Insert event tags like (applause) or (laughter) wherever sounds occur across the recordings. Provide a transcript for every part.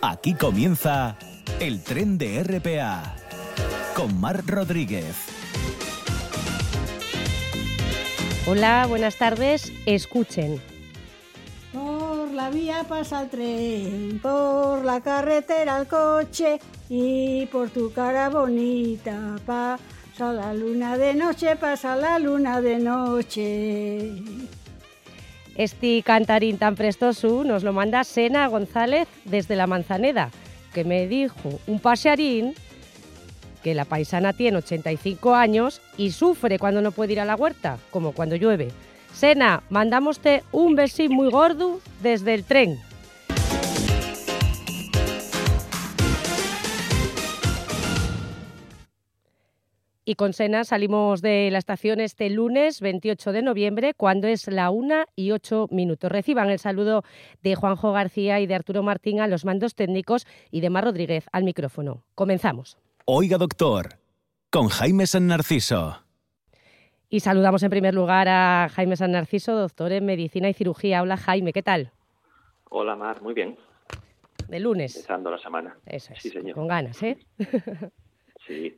Aquí comienza el tren de RPA con Mar Rodríguez. Hola, buenas tardes. Escuchen. Por la vía pasa el tren, por la carretera el coche y por tu cara bonita pasa la luna de noche, pasa la luna de noche. Este cantarín tan prestoso nos lo manda Sena González desde la Manzaneda, que me dijo un pasearín que la paisana tiene 85 años y sufre cuando no puede ir a la huerta, como cuando llueve. Sena, mandamoste un besín muy gordo desde el tren. Y con Sena salimos de la estación este lunes 28 de noviembre, cuando es la una y ocho minutos. Reciban el saludo de Juanjo García y de Arturo Martín a los mandos técnicos y de Mar Rodríguez al micrófono. Comenzamos. Oiga, doctor, con Jaime San Narciso. Y saludamos en primer lugar a Jaime San Narciso, doctor en medicina y cirugía. Hola Jaime, ¿qué tal? Hola Mar, muy bien. De lunes. Empezando la semana. Eso es. Sí, señor. Con ganas, ¿eh? Sí.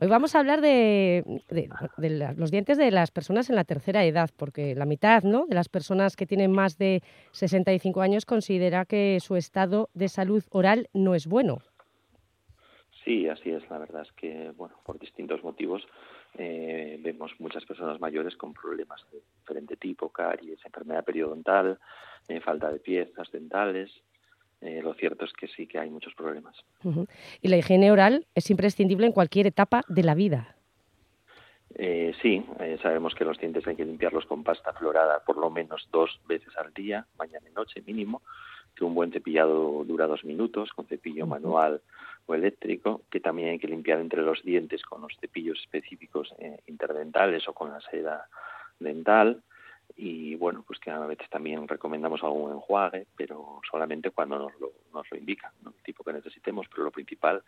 Hoy vamos a hablar de, de- los dientes de las personas en la tercera edad, porque la mitad ¿no? de las personas que tienen más de 65 años considera que su estado de salud oral no es bueno. Sí, así es. La verdad es que, bueno, por distintos motivos eh, vemos muchas personas mayores con problemas de diferente tipo, caries, enfermedad periodontal, eh, falta de piezas dentales. Eh, lo cierto es que sí que hay muchos problemas. Y la higiene oral es imprescindible en cualquier etapa de la vida. Eh, sí, eh, sabemos que los dientes hay que limpiarlos con pasta florada por lo menos dos veces al día, mañana y noche mínimo, que un buen cepillado dura dos minutos con cepillo manual o eléctrico, que también hay que limpiar entre los dientes con los cepillos específicos eh, interdentales o con la seda dental y bueno, pues que a veces también recomendamos algún enjuague, pero solamente cuando nos lo, nos lo indican, ¿no? el tipo que necesitemos, pero lo principal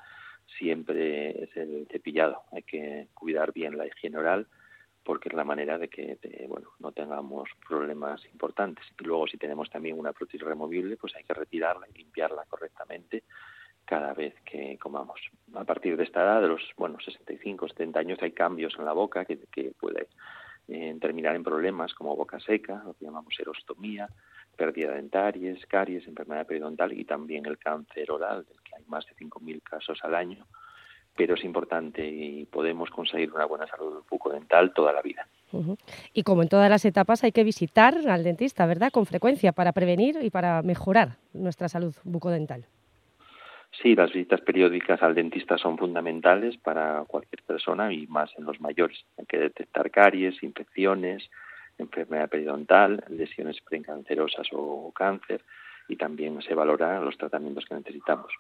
siempre es el cepillado. Hay que cuidar bien la higiene oral porque es la manera de que de, bueno, no tengamos problemas importantes. Y luego si tenemos también una prótesis removible, pues hay que retirarla y limpiarla correctamente cada vez que comamos. A partir de esta edad, de los bueno 65, 70 años, hay cambios en la boca que, que puede eh, terminar en problemas como boca seca, lo que llamamos erostomía, pérdida de dentaries, caries, enfermedad periodontal y también el cáncer oral, del que hay más de 5.000 casos al año. Pero es importante y podemos conseguir una buena salud bucodental toda la vida. Y como en todas las etapas hay que visitar al dentista, ¿verdad? Con frecuencia para prevenir y para mejorar nuestra salud bucodental. Sí, las visitas periódicas al dentista son fundamentales para cualquier persona y más en los mayores. Hay que detectar caries, infecciones, enfermedad periodontal, lesiones precancerosas o cáncer y también se valoran los tratamientos que necesitamos.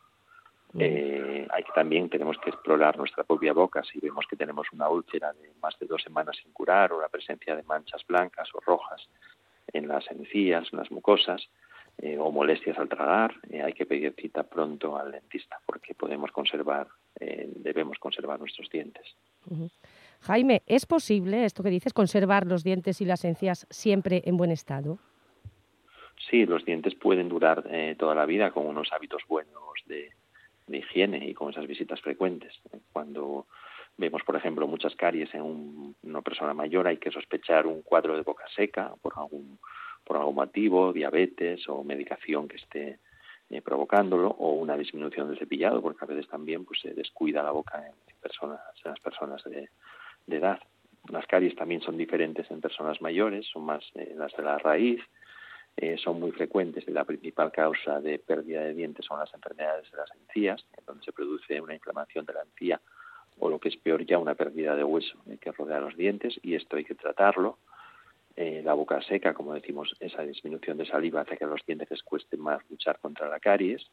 Eh, hay que también tenemos que explorar nuestra propia boca si vemos que tenemos una úlcera de más de dos semanas sin curar o la presencia de manchas blancas o rojas en las encías, en las mucosas eh, o molestias al tragar, eh, hay que pedir cita pronto al dentista porque podemos conservar, eh, debemos conservar nuestros dientes. Jaime, ¿es posible esto que dices, conservar los dientes y las encías siempre en buen estado? Sí, los dientes pueden durar eh, toda la vida con unos hábitos buenos de, de higiene y con esas visitas frecuentes. Cuando vemos, por ejemplo, muchas caries en un- una persona mayor, hay que sospechar un cuadro de boca seca por algún, por algún motivo, diabetes o medicación que esté eh, provocándolo, o una disminución del cepillado, porque a veces también pues, se descuida la boca en, personas, en las personas de, edad. Las caries también son diferentes en personas mayores, son más eh, las de la raíz, eh, son muy frecuentes y la principal causa de pérdida de dientes son las enfermedades de las encías, en donde se produce una inflamación de la encía o lo que es peor ya una pérdida de hueso eh, que rodea los dientes y esto hay que tratarlo. Eh, la boca seca, como decimos, esa disminución de saliva hace que a los dientes les cueste más luchar contra la caries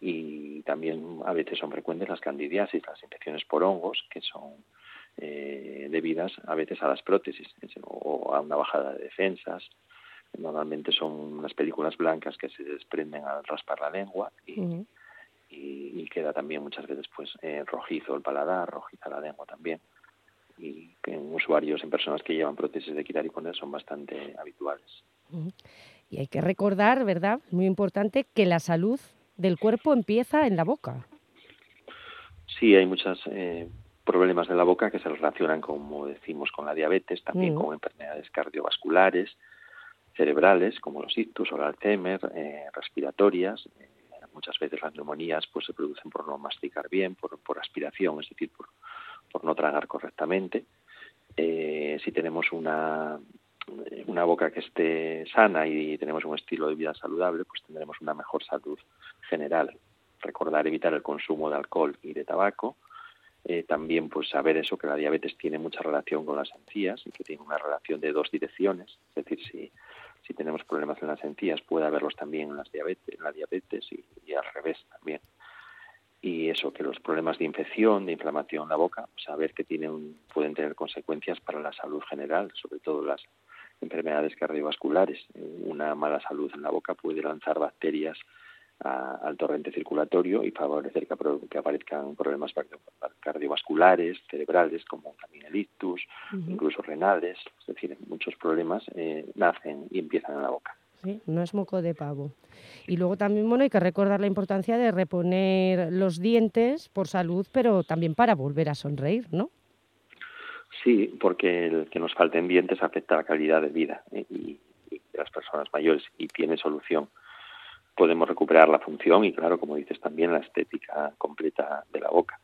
y también a veces son frecuentes las candidiasis, las infecciones por hongos, que son eh, debidas a veces a las prótesis o a una bajada de defensas. Normalmente son unas películas blancas que se desprenden al raspar la lengua y, y queda también muchas veces pues eh, rojizo el paladar, rojiza la lengua también. Y que en usuarios, en personas que llevan prótesis de quitar y poner son bastante habituales. Y hay que recordar, ¿verdad? Muy importante que la salud del cuerpo empieza en la boca. Sí, hay muchos eh, problemas de la boca que se relacionan, como decimos, con la diabetes, también mm. con enfermedades cardiovasculares, cerebrales, como los ictus o el Alzheimer, eh, respiratorias. Eh, muchas veces las neumonías pues, se producen por no masticar bien, por, por aspiración, es decir, por, por no tragar correctamente. si tenemos una, una boca que esté sana y tenemos un estilo de vida saludable, pues tendremos una mejor salud general. Recordar evitar el consumo de alcohol y de tabaco. Eh, también pues saber eso que la diabetes tiene mucha relación con las encías y que tiene una relación de dos direcciones, es decir, si, si tenemos problemas en las encías puede haberlos también en, las diabetes, en la diabetes y, al revés también y eso que los problemas de infección, de inflamación en la boca, saber que tienen, pueden tener consecuencias para la salud general, sobre todo las enfermedades cardiovasculares. Una mala salud en la boca puede lanzar bacterias al torrente circulatorio y favorecer que, aparezcan problemas cardiovasculares, cerebrales, como también el ictus, incluso renales. Es decir, muchos problemas eh, nacen y empiezan en la boca. Sí, no es moco de pavo. Y luego también bueno, hay que recordar la importancia de reponer los dientes por salud, pero también para volver a sonreír, ¿no? Sí, porque el que nos falten dientes afecta la calidad de vida ¿eh? y, de las personas mayores y tiene solución. Podemos recuperar la función y, claro, como dices, también la estética completa de la boca.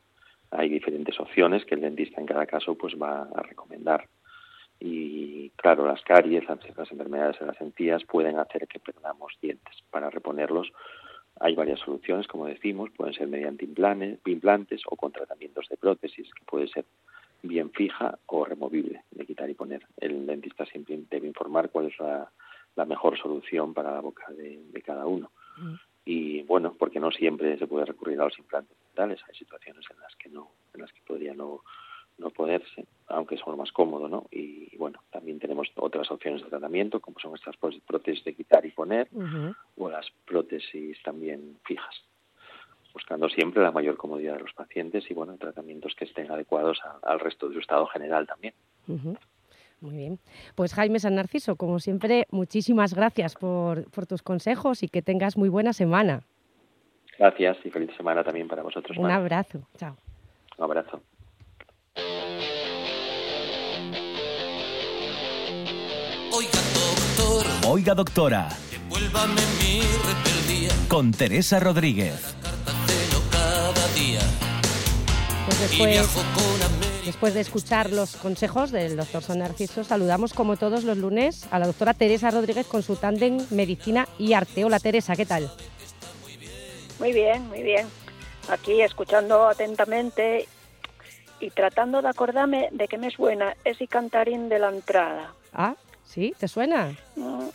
Hay diferentes opciones que el dentista en cada caso pues va a recomendar. Y, claro, las caries, las, enfermedades de las encías pueden hacer que perdamos dientes. Para reponerlos hay varias soluciones, como decimos, pueden ser mediante implantes, implantes o con tratamientos de prótesis, que puede ser bien fija o removible de quitar y poner. El dentista siempre debe informar cuál es la, mejor solución para la boca de, cada uno. Mm. Y bueno, porque no siempre se puede recurrir a los implantes dentales, hay situaciones en las que no, en las que podría no, no poderse, aunque son más cómodo, ¿no? Y, bueno, también tenemos otras opciones de tratamiento, como son estas prótesis de quitar y poner, o las prótesis también fijas buscando siempre la mayor comodidad de los pacientes y bueno tratamientos que estén adecuados al resto de su estado general también. Muy bien. Pues Jaime San Narciso, como siempre, muchísimas gracias por, tus consejos y que tengas muy buena semana. Gracias y feliz semana también para vosotros. Un abrazo. Chao. Un abrazo. Oiga, doctora. Con Teresa Rodríguez. Pues después, de escuchar los consejos del doctor Son Narciso, saludamos como todos los lunes a la doctora Teresa Rodríguez, consultante en Medicina y Arte. Hola Teresa, ¿qué tal? Muy bien, muy bien. Aquí escuchando atentamente y tratando de acordarme de qué me suena ese cantarín de la entrada. Ah, ¿sí? ¿Te suena? Mm,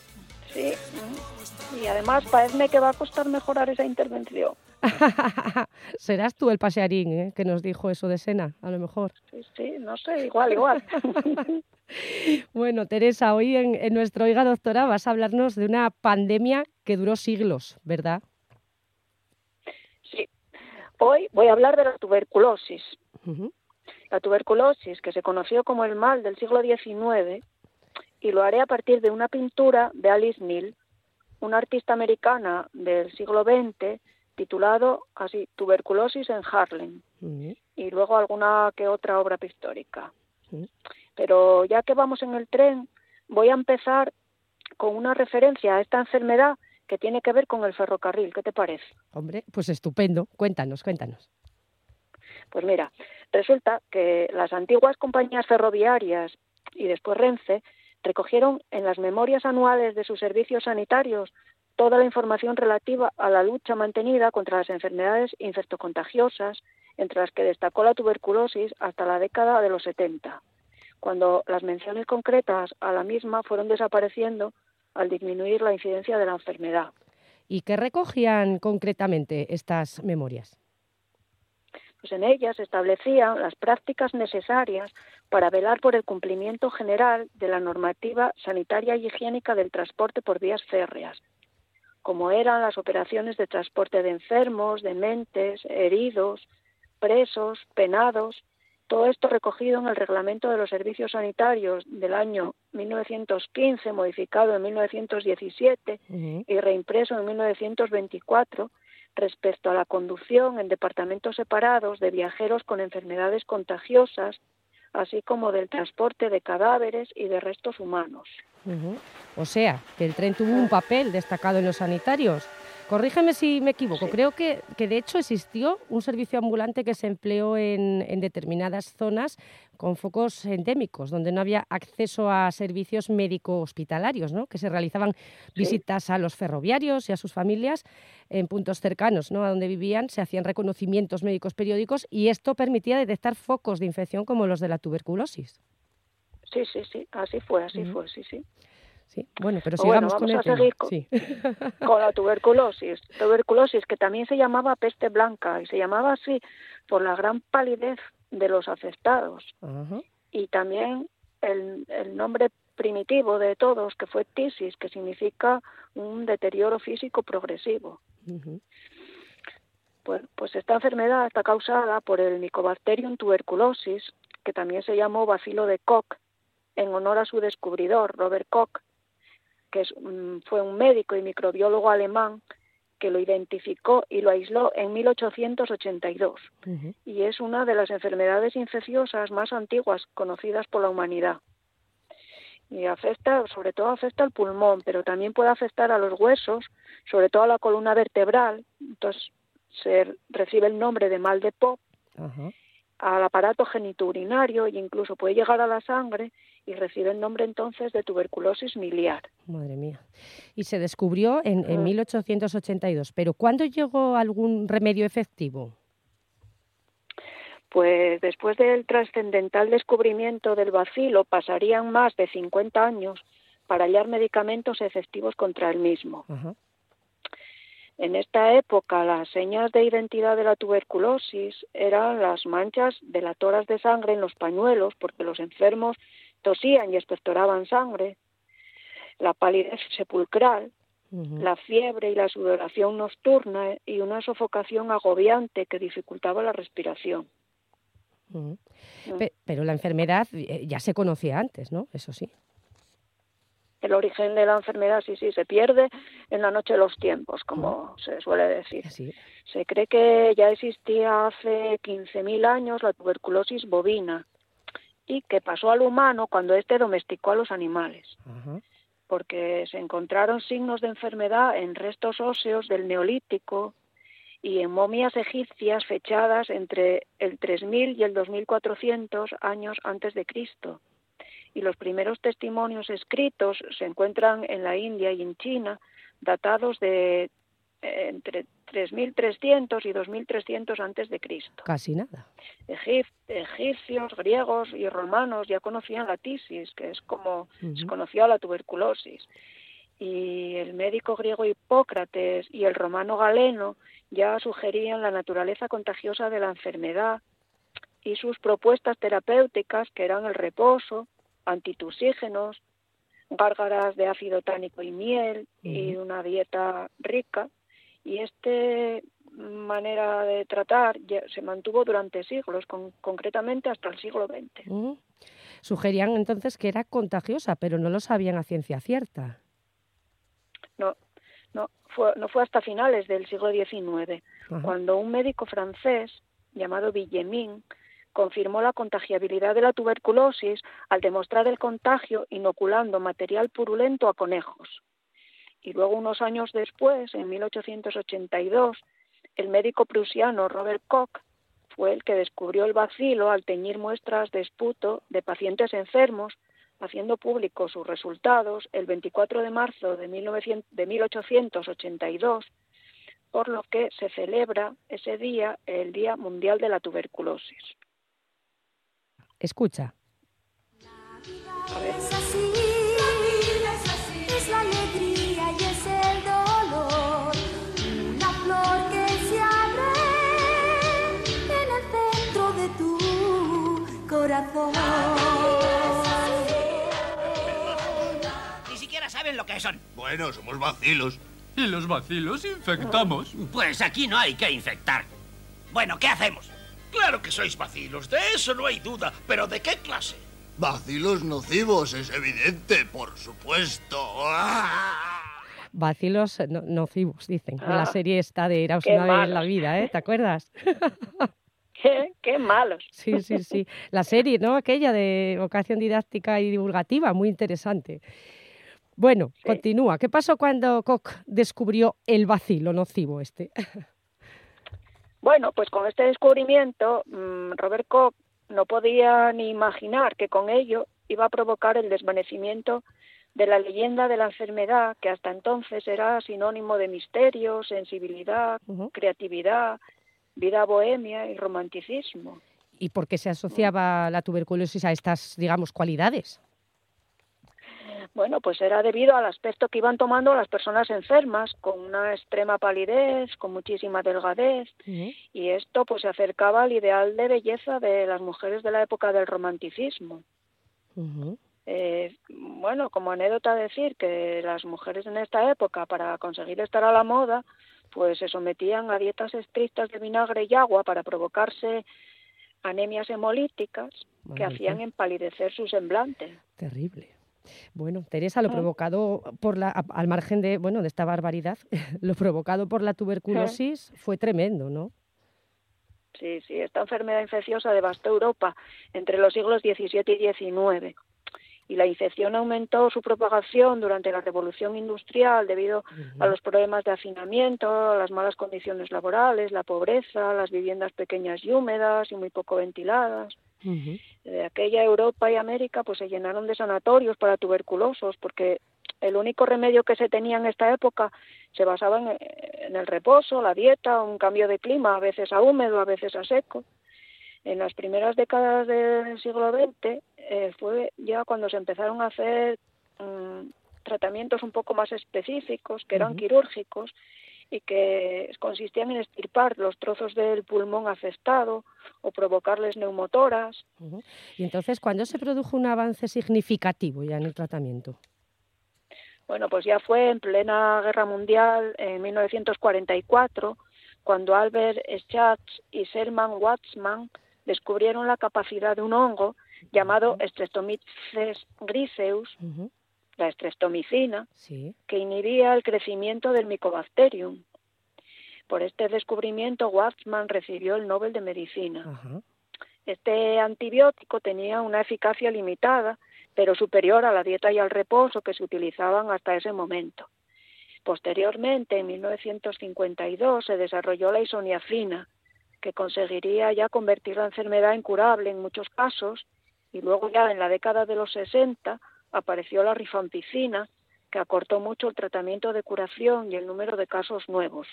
sí. Mm. Y además parece que va a costar mejorar esa intervención. (laughs) Serás tú el pasearín ¿eh? que nos dijo eso de Sena, a lo mejor. Sí, sí, no sé, igual, igual. (laughs) bueno, Teresa, hoy en, nuestro Oiga Doctora vas a hablarnos de una pandemia que duró siglos, ¿verdad? Sí. Hoy voy a hablar de la tuberculosis. La tuberculosis, que se conoció como el mal del siglo XIX, y lo haré a partir de una pintura de Alice Neal, una artista americana del siglo XX titulado así Tuberculosis en Harlem y luego alguna que otra obra pictórica. Pero ya que vamos en el tren, voy a empezar con una referencia a esta enfermedad que tiene que ver con el ferrocarril. ¿Qué te parece? Hombre, pues estupendo. Cuéntanos, cuéntanos. Pues mira, resulta que las antiguas compañías ferroviarias y después Renfe recogieron en las memorias anuales de sus servicios sanitarios toda la información relativa a la lucha mantenida contra las enfermedades infectocontagiosas, entre las que destacó la tuberculosis hasta la década de los 70, cuando las menciones concretas a la misma fueron desapareciendo al disminuir la incidencia de la enfermedad. ¿Y qué recogían concretamente estas memorias? Pues en ellas se establecían las prácticas necesarias para velar por el cumplimiento general de la normativa sanitaria y higiénica del transporte por vías férreas, como eran las operaciones de transporte de enfermos, dementes, heridos, presos, penados, todo esto recogido en el Reglamento de los Servicios Sanitarios del año 1915, modificado en 1917 y reimpreso en 1924, respecto a la conducción en departamentos separados de viajeros con enfermedades contagiosas, así como del transporte de cadáveres y de restos humanos. O sea, que el tren tuvo un papel destacado en los sanitarios. Corrígeme si me equivoco, creo que, que, de hecho existió un servicio ambulante que se empleó en, en, determinadas zonas con focos endémicos, donde no había acceso a servicios médico-hospitalarios, ¿no? que se realizaban visitas a los ferroviarios y a sus familias en puntos cercanos ¿no? a donde vivían, se hacían reconocimientos médicos periódicos y esto permitía detectar focos de infección como los de la tuberculosis. Sí, sí, sí, así fue, así fue, sí, sí. Sí, bueno, pero sigamos bueno, vamos con, a seguir con, sí. (laughs) con, la tuberculosis. Tuberculosis que también se llamaba peste blanca y se llamaba así por la gran palidez de los afectados. Uh -huh. Y también el, el, nombre primitivo de todos, que fue tisis, que significa un deterioro físico progresivo. Uh -huh. pues, pues esta enfermedad está causada por el Mycobacterium tuberculosis, que también se llamó bacilo de Koch, en honor a su descubridor, Robert Koch, que es, fue un médico y microbiólogo alemán que lo identificó y lo aisló en 1882 uh -huh. y es una de las enfermedades infecciosas más antiguas conocidas por la humanidad. Y afecta, sobre todo afecta al pulmón, pero también puede afectar a los huesos, sobre todo a la columna vertebral, entonces se recibe el nombre de mal de Pop, uh -huh. Al aparato genitourinario e incluso puede llegar a la sangre y recibe el nombre entonces de tuberculosis miliar. Madre mía. Y se descubrió en, en 1882, pero ¿cuándo llegó algún remedio efectivo? Pues después del trascendental descubrimiento del bacilo pasarían más de 50 años para hallar medicamentos efectivos contra el mismo. Uh -huh. En esta época las señas de identidad de la tuberculosis eran las manchas delatoras de sangre en los pañuelos, porque los enfermos tosían y expectoraban sangre, la palidez sepulcral, uh -huh. la fiebre y la sudoración nocturna y una sofocación agobiante que dificultaba la respiración. Uh -huh. uh. Pero la enfermedad ya se conocía antes, ¿no? Eso sí. El origen de la enfermedad, sí, sí, se pierde en la noche de los tiempos, como se suele decir. Sí. Se cree que ya existía hace 15.000 años la tuberculosis bovina, y que pasó al humano cuando éste domesticó a los animales. Uh -huh. Porque se encontraron signos de enfermedad en restos óseos del Neolítico y en momias egipcias fechadas entre el 3000 y el 2400 años antes de Cristo. Y los primeros testimonios escritos se encuentran en la India y en China, datados de eh, entre 3.300 y 2.300 antes de Cristo. Casi nada. Egip egipcios, griegos y romanos ya conocían la tisis, que es como uh -huh. se conoció la tuberculosis. Y el médico griego Hipócrates y el romano Galeno ya sugerían la naturaleza contagiosa de la enfermedad y sus propuestas terapéuticas, que eran el reposo, antitusígenos, gárgaras de ácido tánico y miel uh -huh. y una dieta rica, y esta manera de tratar ya se mantuvo durante siglos, con, concretamente hasta el siglo XX. Sugerían entonces que era contagiosa, pero no lo sabían a ciencia cierta. No, no fue, no fue hasta finales del siglo XIX, cuando un médico francés llamado Villemin confirmó la contagiabilidad de la tuberculosis al demostrar el contagio inoculando material purulento a conejos y luego unos años después, en 1882, el médico prusiano Robert Koch fue el que descubrió el bacilo al teñir muestras de esputo de pacientes enfermos, haciendo públicos sus resultados el 24 de marzo de, 1900, de 1882, por lo que se celebra ese día el Día Mundial de la Tuberculosis. Escucha. A ver. corazón. Ni siquiera saben lo que son. Bueno, somos vacilos. Y los vacilos infectamos. Pues aquí no hay que infectar. Bueno, ¿qué hacemos? Claro que sois vacilos, de eso no hay duda. ¿Pero de qué clase? Vacilos nocivos, es evidente, por supuesto. ¡Ah! (laughs) Vacilos nocivos, dicen. en la ah, serie está de Eras una vez en la vida, ¿eh? ¿Te acuerdas? (laughs) (laughs) ¿Qué? qué malos. Sí, sí, sí. La serie, ¿no? Aquella de vocación didáctica y divulgativa, muy interesante. Bueno, continúa. ¿Qué pasó cuando Koch descubrió el vacilo nocivo este? Bueno, pues con este descubrimiento, mm, Robert Koch no podía ni imaginar que con ello iba a provocar el desvanecimiento de la leyenda de la enfermedad, que hasta entonces era sinónimo de misterio, sensibilidad, creatividad, vida bohemia y romanticismo. ¿Y por qué se asociaba la tuberculosis a estas, digamos, cualidades? Bueno, pues era debido al aspecto que iban tomando las personas enfermas, con una extrema palidez, con muchísima delgadez, y esto pues se acercaba al ideal de belleza de las mujeres de la época del romanticismo. Eh, bueno, como anécdota decir que las mujeres en esta época, para conseguir estar a la moda, pues se sometían a dietas estrictas de vinagre y agua para provocarse anemias hemolíticas que hacían empalidecer su semblante. Terrible. Bueno, Teresa, lo ah. provocado por la, al margen de, bueno, de esta barbaridad, (laughs) lo provocado por la tuberculosis fue tremendo, ¿no? Sí, sí, esta enfermedad infecciosa devastó Europa entre los siglos XVII y XIX y la infección aumentó su propagación durante la revolución industrial debido a los problemas de hacinamiento, las malas condiciones laborales, la pobreza, las viviendas pequeñas y húmedas y muy poco ventiladas. De aquella Europa y América pues se llenaron de sanatorios para tuberculosos porque el único remedio que se tenía en esta época se basaba en, en el reposo, la dieta, un cambio de clima, a veces a húmedo, a veces a seco. En las primeras décadas del siglo XX eh, fue ya cuando se empezaron a hacer mm, tratamientos un poco más específicos, que eran quirúrgicos y que consistían en estirpar los trozos del pulmón afectado o provocarles neumotoras. Y entonces, ¿cuándo se produjo un avance significativo ya en el tratamiento? Bueno, pues ya fue en plena Guerra Mundial, en 1944, cuando Albert Schatz y Selman Watzman descubrieron la capacidad de un hongo llamado Streptomyces griseus, la estreptomicina, que inhibía el crecimiento del Mycobacterium. Por este descubrimiento, Watzman recibió el Nobel de Medicina. Este antibiótico tenía una eficacia limitada, pero superior a la dieta y al reposo que se utilizaban hasta ese momento. Posteriormente, en 1952, se desarrolló la isoniazina, que conseguiría ya convertir la enfermedad en curable en muchos casos, y luego ya en la década de los 60 apareció la rifampicina, que acortó mucho el tratamiento de curación y el número de casos nuevos.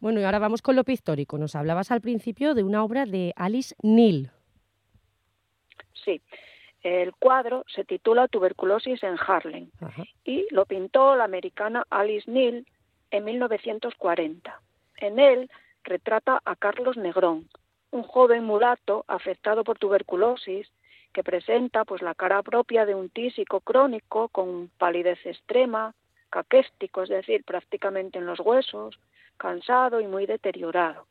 Bueno, y ahora vamos con lo pictórico. Nos hablabas al principio de una obra de Alice Neal. Sí, el cuadro se titula Tuberculosis en Harlem y lo pintó la americana Alice Neal en 1940. En él retrata a Carlos Negrón, un joven mulato afectado por tuberculosis que presenta pues la cara propia de un tísico crónico con palidez extrema, caquéstico, es decir, prácticamente en los huesos, cansado y muy deteriorado.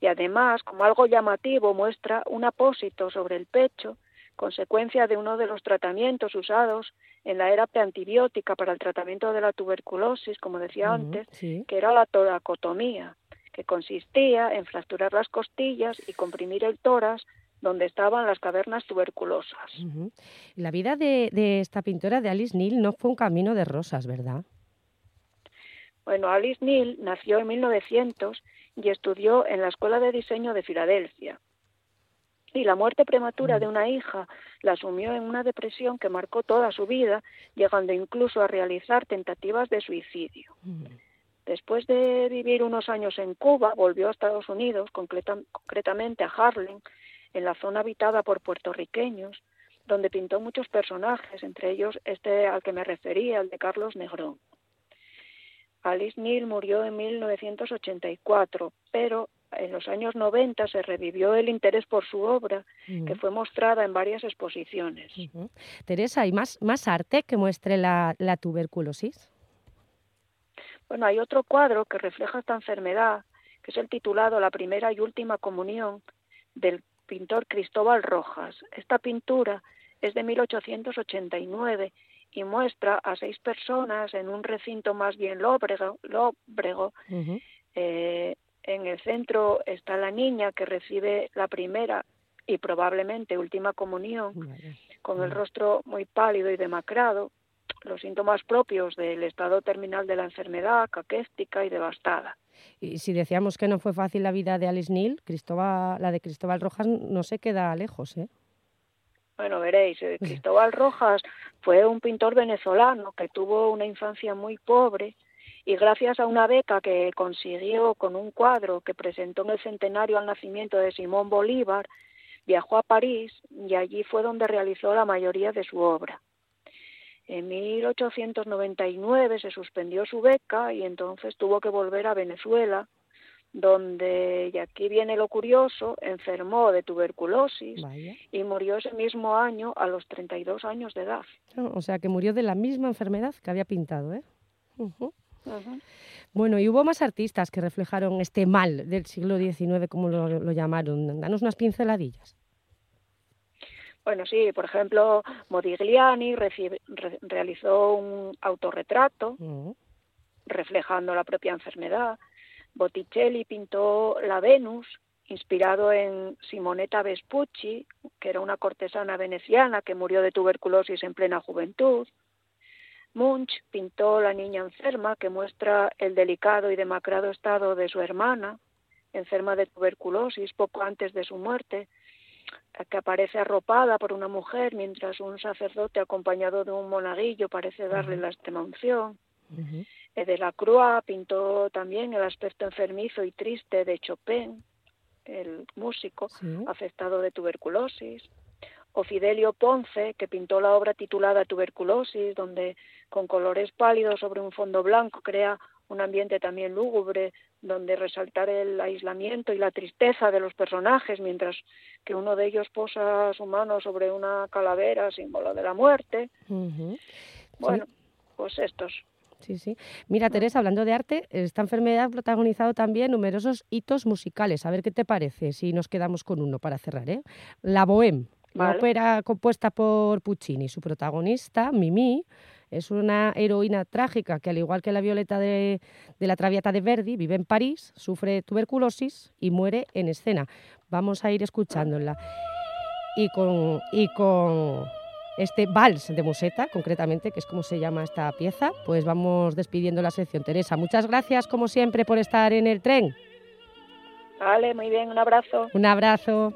Y además, como algo llamativo, muestra un apósito sobre el pecho, consecuencia de uno de los tratamientos usados en la era preantibiótica para el tratamiento de la tuberculosis, como decía antes, que era la toracotomía, que consistía en fracturar las costillas y comprimir el tórax donde estaban las cavernas tuberculosas. La vida de, esta pintora, de Alice Neal, no fue un camino de rosas, ¿verdad? Bueno, Alice Neal nació en 1900 y estudió en la Escuela de Diseño de Filadelfia. Y la muerte prematura de una hija la sumió en una depresión que marcó toda su vida, llegando incluso a realizar tentativas de suicidio. Después de vivir unos años en Cuba, volvió a Estados Unidos, concretamente a Harlem, en la zona habitada por puertorriqueños, donde pintó muchos personajes, entre ellos este al que me refería, el de Carlos Negrón. Alice Neal murió en 1984, pero en los años 90 se revivió el interés por su obra, que fue mostrada en varias exposiciones. Teresa, ¿hay más, más arte que muestre la tuberculosis? Bueno, hay otro cuadro que refleja esta enfermedad, que es el titulado La primera y última comunión del pintor Cristóbal Rojas. Esta pintura es de 1889 y muestra a seis personas en un recinto más bien lóbrego. lóbrego. Eh, en el centro está la niña que recibe la primera y probablemente última comunión, con el rostro muy pálido y demacrado, los síntomas propios del estado terminal de la enfermedad, caquéstica y devastada. Y si decíamos que no fue fácil la vida de Alice Neal, Cristóbal, la de Cristóbal Rojas no se queda lejos, ¿eh? Bueno, veréis, eh, Cristóbal Rojas fue un pintor venezolano que tuvo una infancia muy pobre y gracias a una beca que consiguió con un cuadro que presentó en el centenario al nacimiento de Simón Bolívar, viajó a París y allí fue donde realizó la mayoría de su obra. En 1899 se suspendió su beca y entonces tuvo que volver a Venezuela, donde, y aquí viene lo curioso, enfermó de tuberculosis y murió ese mismo año a los 32 años de edad. Ah, o sea, que murió de la misma enfermedad que había pintado, ¿eh? Bueno, y hubo más artistas que reflejaron este mal del siglo XIX, como lo, llamaron. Danos unas pinceladillas. Bueno, sí, por ejemplo, Modigliani realizó un autorretrato mm. reflejando la propia enfermedad. Botticelli pintó la Venus, inspirado en Simonetta Vespucci, que era una cortesana veneciana que murió de tuberculosis en plena juventud. Munch pintó La niña enferma, que muestra el delicado y demacrado estado de su hermana, enferma de tuberculosis poco antes de su muerte, que aparece arropada por una mujer mientras un sacerdote acompañado de un monaguillo parece darle la extrema unción. De la Croix pintó también el aspecto enfermizo y triste de Chopin, el músico afectado de tuberculosis. O Fidelio Ponce, que pintó la obra titulada Tuberculosis, donde con colores pálidos sobre un fondo blanco crea un ambiente también lúgubre, donde resaltar el aislamiento y la tristeza de los personajes, mientras que uno de ellos posa su mano sobre una calavera, símbolo de la muerte. Bueno, pues estos. Sí, sí. Mira, Teresa, hablando de arte, esta enfermedad ha protagonizado también numerosos hitos musicales. A ver qué te parece si nos quedamos con uno para cerrar. ¿eh? La Bohème, la ópera compuesta por Puccini. Su protagonista, Mimi, es una heroína trágica que, al igual que la Violeta de, la Traviata de Verdi, vive en París, sufre tuberculosis y muere en escena. Vamos a ir escuchándola. Y con, y con este vals de Museta, concretamente, que es como se llama esta pieza, pues vamos despidiendo la sección. Teresa, muchas gracias, como siempre, por estar en el tren. Vale, muy bien, un abrazo. Un abrazo.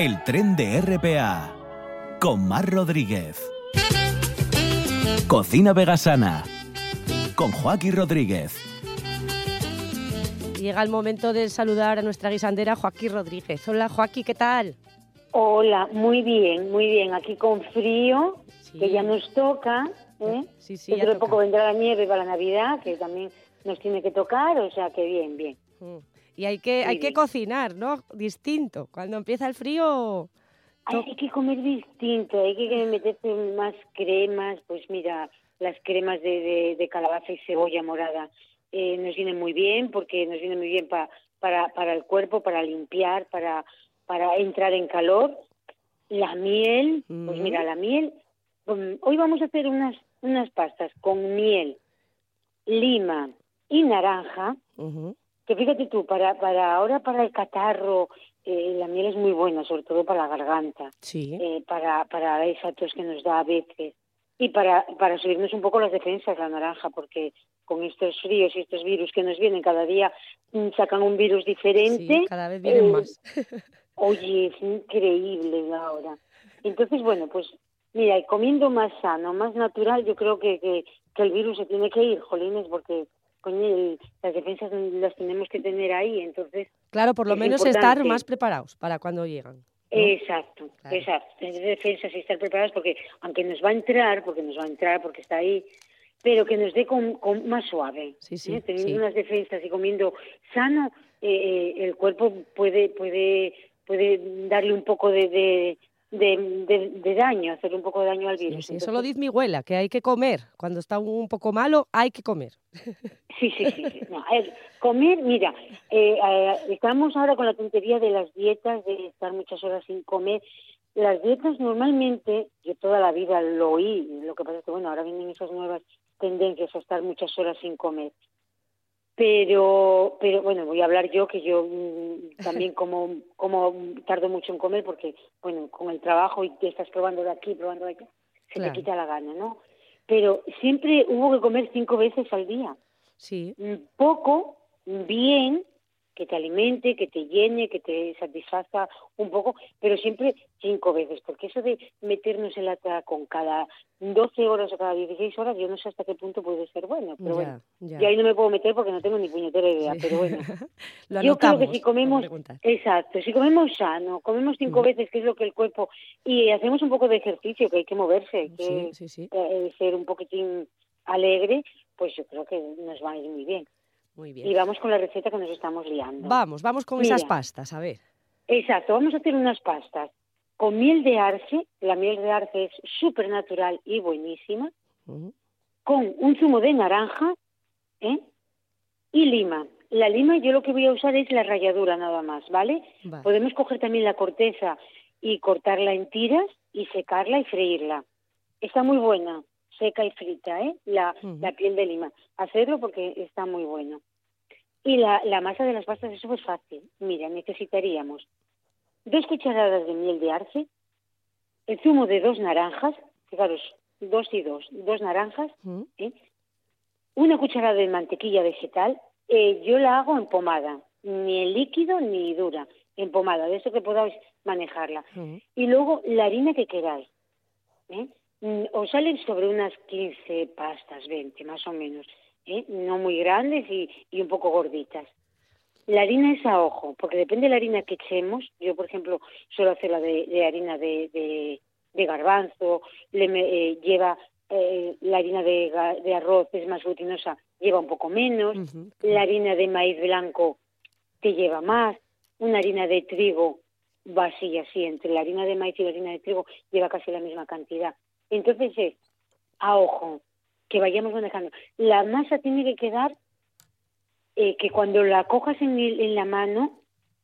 El tren de RPA con Mar Rodríguez. Cocina Vegasana con Joaquín Rodríguez. Llega el momento de saludar a nuestra guisandera Joaquín Rodríguez. Hola Joaquín, ¿qué tal? Hola, muy bien, muy bien. Aquí con frío, que ya nos toca. ¿eh? Sí, sí, Dentro de poco vendrá la nieve para la Navidad, que también nos tiene que tocar, o sea que bien, bien. Mm. Y hay que, hay que cocinar, ¿no? Distinto. Cuando empieza el frío... Hay, que comer distinto, hay que meterse más cremas, pues mira, las cremas de, de, calabaza y cebolla morada eh, nos vienen muy bien porque nos vienen muy bien para, para el cuerpo, para limpiar, para, para entrar en calor. La miel, pues mira, la miel, hoy vamos a hacer unas, unas pastas con miel, lima y naranja, que fíjate tú, para, para ahora para el catarro, eh, la miel es muy buena, sobre todo para la garganta, sí. Eh, para, para esa tos que nos da a veces, y para, para subirnos un poco las defensas, la naranja, porque con estos fríos y estos virus que nos vienen cada día, mm, sacan un virus diferente. Sí, cada vez vienen eh, más. (laughs) oye, es increíble ahora. Entonces, bueno, pues Mira, y comiendo más sano, más natural, yo creo que, que, que el virus se tiene que ir, jolines, porque coño, el- las defensas las tenemos que tener ahí, entonces... Claro, por lo es menos estar más preparados para cuando llegan. ¿no? Exacto, Claro. exacto. Tener defensas y estar preparados porque, aunque nos va a entrar, porque nos va a entrar, porque está ahí, pero que nos dé con, con más suave. Sí, sí, ¿eh? Teniendo sí. unas defensas y comiendo sano, eh, eh, el cuerpo puede, puede, puede darle un poco de, de, de, de- de daño, hacer un poco de daño al virus. sí, eso lo dice mi abuela, que hay que comer. Cuando está un poco malo, hay que comer. Sí, sí, sí. sí. No, ver, comer, mira, eh, eh, estamos ahora con la tontería de las dietas, de estar muchas horas sin comer. Las dietas normalmente, yo toda la vida lo oí, lo que pasa es que, bueno, ahora vienen esas nuevas tendencias a estar muchas horas sin comer. Pero, pero bueno, voy a hablar yo, que yo mm, también como, como tardo mucho en comer, porque, bueno, con el trabajo y te estás probando de aquí, probando de aquí, se Claro. te quita la gana, ¿no? Pero siempre hubo que comer cinco veces al día Sí, un poco, bien, que te alimente, que te llene, que te satisfaga un poco, pero siempre cinco veces, porque eso de meternos en la con cada 12 horas o cada 16 horas, yo no sé hasta qué punto puede ser bueno, pero bueno, ya, yo ahí no me puedo meter porque no tengo ni puñetera idea, Sí. pero bueno. (laughs) Lo Yo creo que si comemos, exacto, si comemos sano, comemos cinco Mm. veces, que es lo que el cuerpo, y hacemos un poco de ejercicio, que hay que moverse, hay que Sí, sí, sí. eh, ser un poquitín alegre, pues yo creo que nos va a ir muy bien. Muy Y vamos con la receta que nos estamos liando. Vamos, vamos con esas pastas, a ver. Exacto, vamos a hacer unas pastas con miel de arce, la miel de arce es súper natural y buenísima, con un zumo de naranja ¿eh? y lima. La lima yo lo que voy a usar es la ralladura nada más, ¿vale? Vale. Podemos coger también la corteza y cortarla en tiras y secarla y freírla. Está muy buena, seca y frita, ¿eh? La, la piel de lima. Hacerlo porque está muy bueno. Y la, la masa de las pastas es súper fácil. Mira, necesitaríamos dos cucharadas de miel de arce, el zumo de dos naranjas, fijaros, dos y dos, dos naranjas. ¿eh? una cucharada de mantequilla vegetal. eh, yo la hago en pomada, ni en líquido ni dura, en pomada, de eso que podáis manejarla. Y luego la harina que queráis. ¿eh? Mm, Os salen sobre unas 15 pastas, 20 más o menos, ¿eh? no muy grandes y, y un poco gorditas. La harina es a ojo, porque depende de la harina que echemos. Yo, por ejemplo, suelo hacer la de, de harina de, de, de garbanzo, le me- eh, lleva eh, la harina de, arroz, es más glutinosa, lleva un poco menos. La harina de maíz blanco te lleva más. Una harina de trigo va así y así. Entre la harina de maíz y la harina de trigo lleva casi la misma cantidad. Entonces es a ojo, que vayamos manejando. La masa tiene que quedar eh, que cuando la cojas en, el- en la mano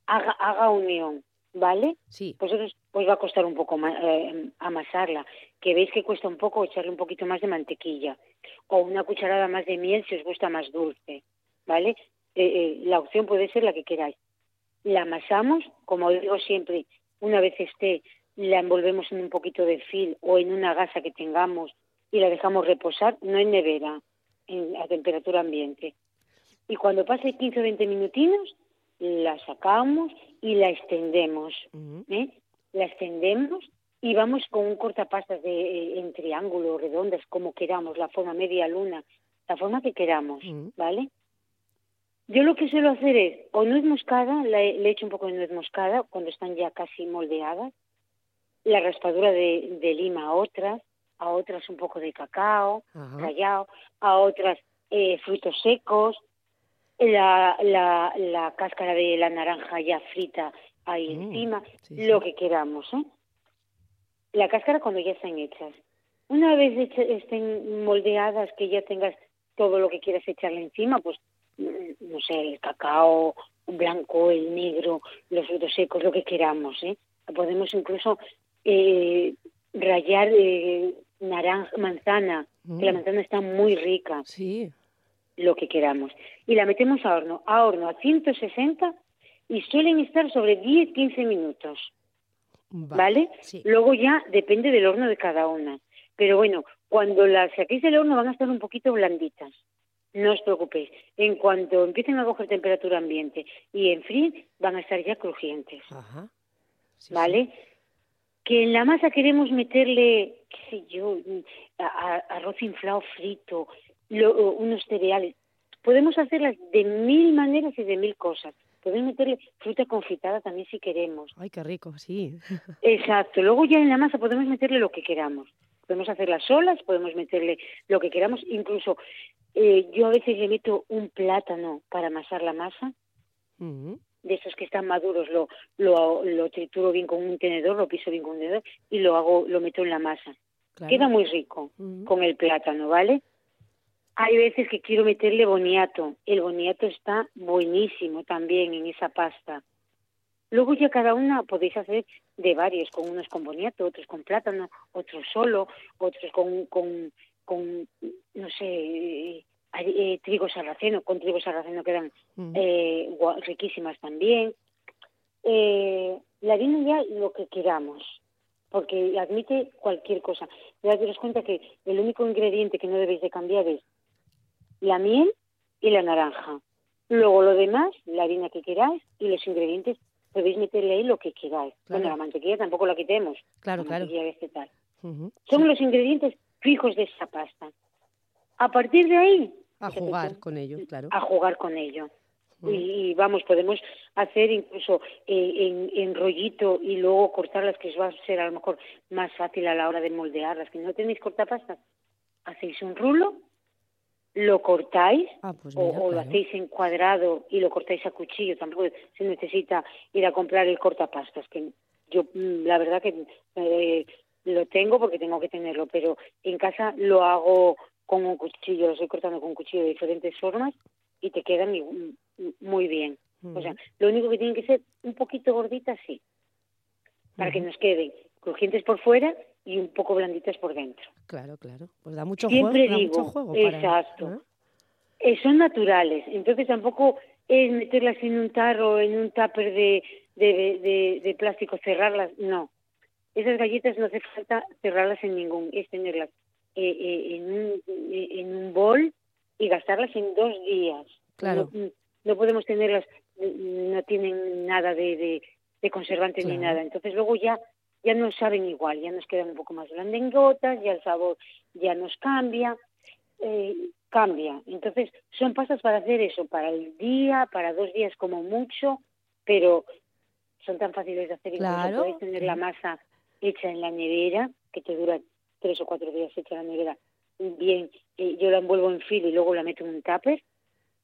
haga, haga unión, ¿vale? Sí, Vosotros os va a costar un poco eh, amasarla, que veis que cuesta un poco echarle un poquito más de mantequilla o una cucharada más de miel si os gusta más dulce, ¿vale? Eh, eh, la opción puede ser la que queráis. La amasamos, como digo siempre, una vez esté, la envolvemos en un poquito de fil o en una gasa que tengamos y la dejamos reposar, no en nevera, en, a temperatura ambiente. Y cuando pase 15 o 20 minutinos, la sacamos y la extendemos. ¿eh? La extendemos y vamos con un cortapastas de, eh, en triángulo, redondas, como queramos, la forma media luna, la forma que queramos. ¿vale? Yo lo que suelo hacer es, o nuez moscada, le, le echo un poco de nuez moscada cuando están ya casi moldeadas, la raspadura de, de lima a otras, a otras un poco de cacao, Ajá. rallado, a otras eh, frutos secos, la, la, la cáscara de la naranja ya frita ahí Mm, encima, sí, lo que queramos. ¿eh? La cáscara cuando ya están hechas. Una vez hecha- estén moldeadas, que ya tengas todo lo que quieras echarle encima, pues mm, no sé, el cacao blanco, el negro, los frutos secos, lo que queramos. ¿eh? Podemos incluso eh, rallar eh, naranja, manzana, que la Mm. manzana está muy rica Sí, lo que queramos. Y la metemos a horno, a horno a 160 y suelen estar sobre 10-15 minutos, va- ¿vale? Sí. Luego ya depende del horno de cada una. Pero bueno, cuando las saquéis del horno van a estar un poquito blanditas. No os preocupéis. En cuanto empiecen a coger temperatura ambiente y enfríen, van a estar ya crujientes. Ajá. Sí, sí. Que en la masa queremos meterle, qué sé yo, arroz inflado frito, unos cereales. Podemos hacerlas de mil maneras y de mil cosas. Podemos meterle fruta confitada también si queremos. Ay, qué rico, sí. (laughs) Exacto. Luego ya en la masa podemos meterle lo que queramos. Podemos hacerlas solas, podemos meterle lo que queramos. Incluso eh, yo a veces le meto un plátano para amasar la masa. De esos que están maduros, lo, lo, lo, trituro bien con un tenedor, lo piso bien con un tenedor y lo hago, lo meto en la masa. Queda muy rico con el plátano, ¿vale? Hay veces que quiero meterle boniato. El boniato está buenísimo también en esa pasta. Luego ya cada una podéis hacer de varios, con unos con boniato, otros con plátano, otros solo, otros con, con, con no sé, eh, trigo sarraceno, con trigo sarraceno quedan eh, riquísimas también. Eh, la harina ya lo que queramos, porque admite cualquier cosa. Ya das cuenta que el único ingrediente que no debéis de cambiar es la miel y la naranja. Luego lo demás, la harina que queráis y los ingredientes, podéis meterle ahí lo que queráis. Bueno, la mantequilla tampoco la quitemos. Claro, la claro. Mantequilla vegetal. Son los ingredientes fijos de esa pasta. A partir de ahí... A jugar con ello, claro. A jugar con ello. y, vamos, podemos hacer incluso eh, en, en, rollito y luego cortarlas, que va a ser a lo mejor más fácil a la hora de moldearlas. Que no tenéis cortapastas, hacéis un rulo lo cortáis ah, pues o, o, lo hacéis en cuadrado y lo cortáis a cuchillo, tampoco se necesita ir a comprar el cortapastas, que yo mm, la verdad que eh, lo tengo porque tengo que tenerlo, pero en casa lo hago con un cuchillo, lo estoy cortando con un cuchillo de diferentes formas y te quedan muy bien. O sea, lo único que tienen que ser un poquito gorditas, sí, para que nos queden crujientes por fuera y un poco blanditas por dentro. Claro, claro. Pues da mucho Siempre juego. digo, mucho juego exacto. Eh, son naturales, entonces tampoco es meterlas en un tarro, en un tupper de, de, de, de, plástico, cerrarlas, no. Esas galletas no hace falta cerrarlas en ningún, es tenerlas eh, eh, en, un, eh, en un bol y gastarlas en dos días. Claro. No, no podemos tenerlas, no tienen nada de, de, de conservantes Claro. ni nada. Entonces luego ya ya no saben igual, ya nos quedan un poco más blandengotas, ya el sabor ya nos cambia, eh, cambia. Entonces, son pastas para hacer eso, para el día, para dos días como mucho, pero son tan fáciles de hacer. Incluso Claro. Puedes tener la masa hecha en la nevera, que te dura tres o cuatro días hecha la nevera, bien, eh, yo la envuelvo en filo y luego la meto en un tupper,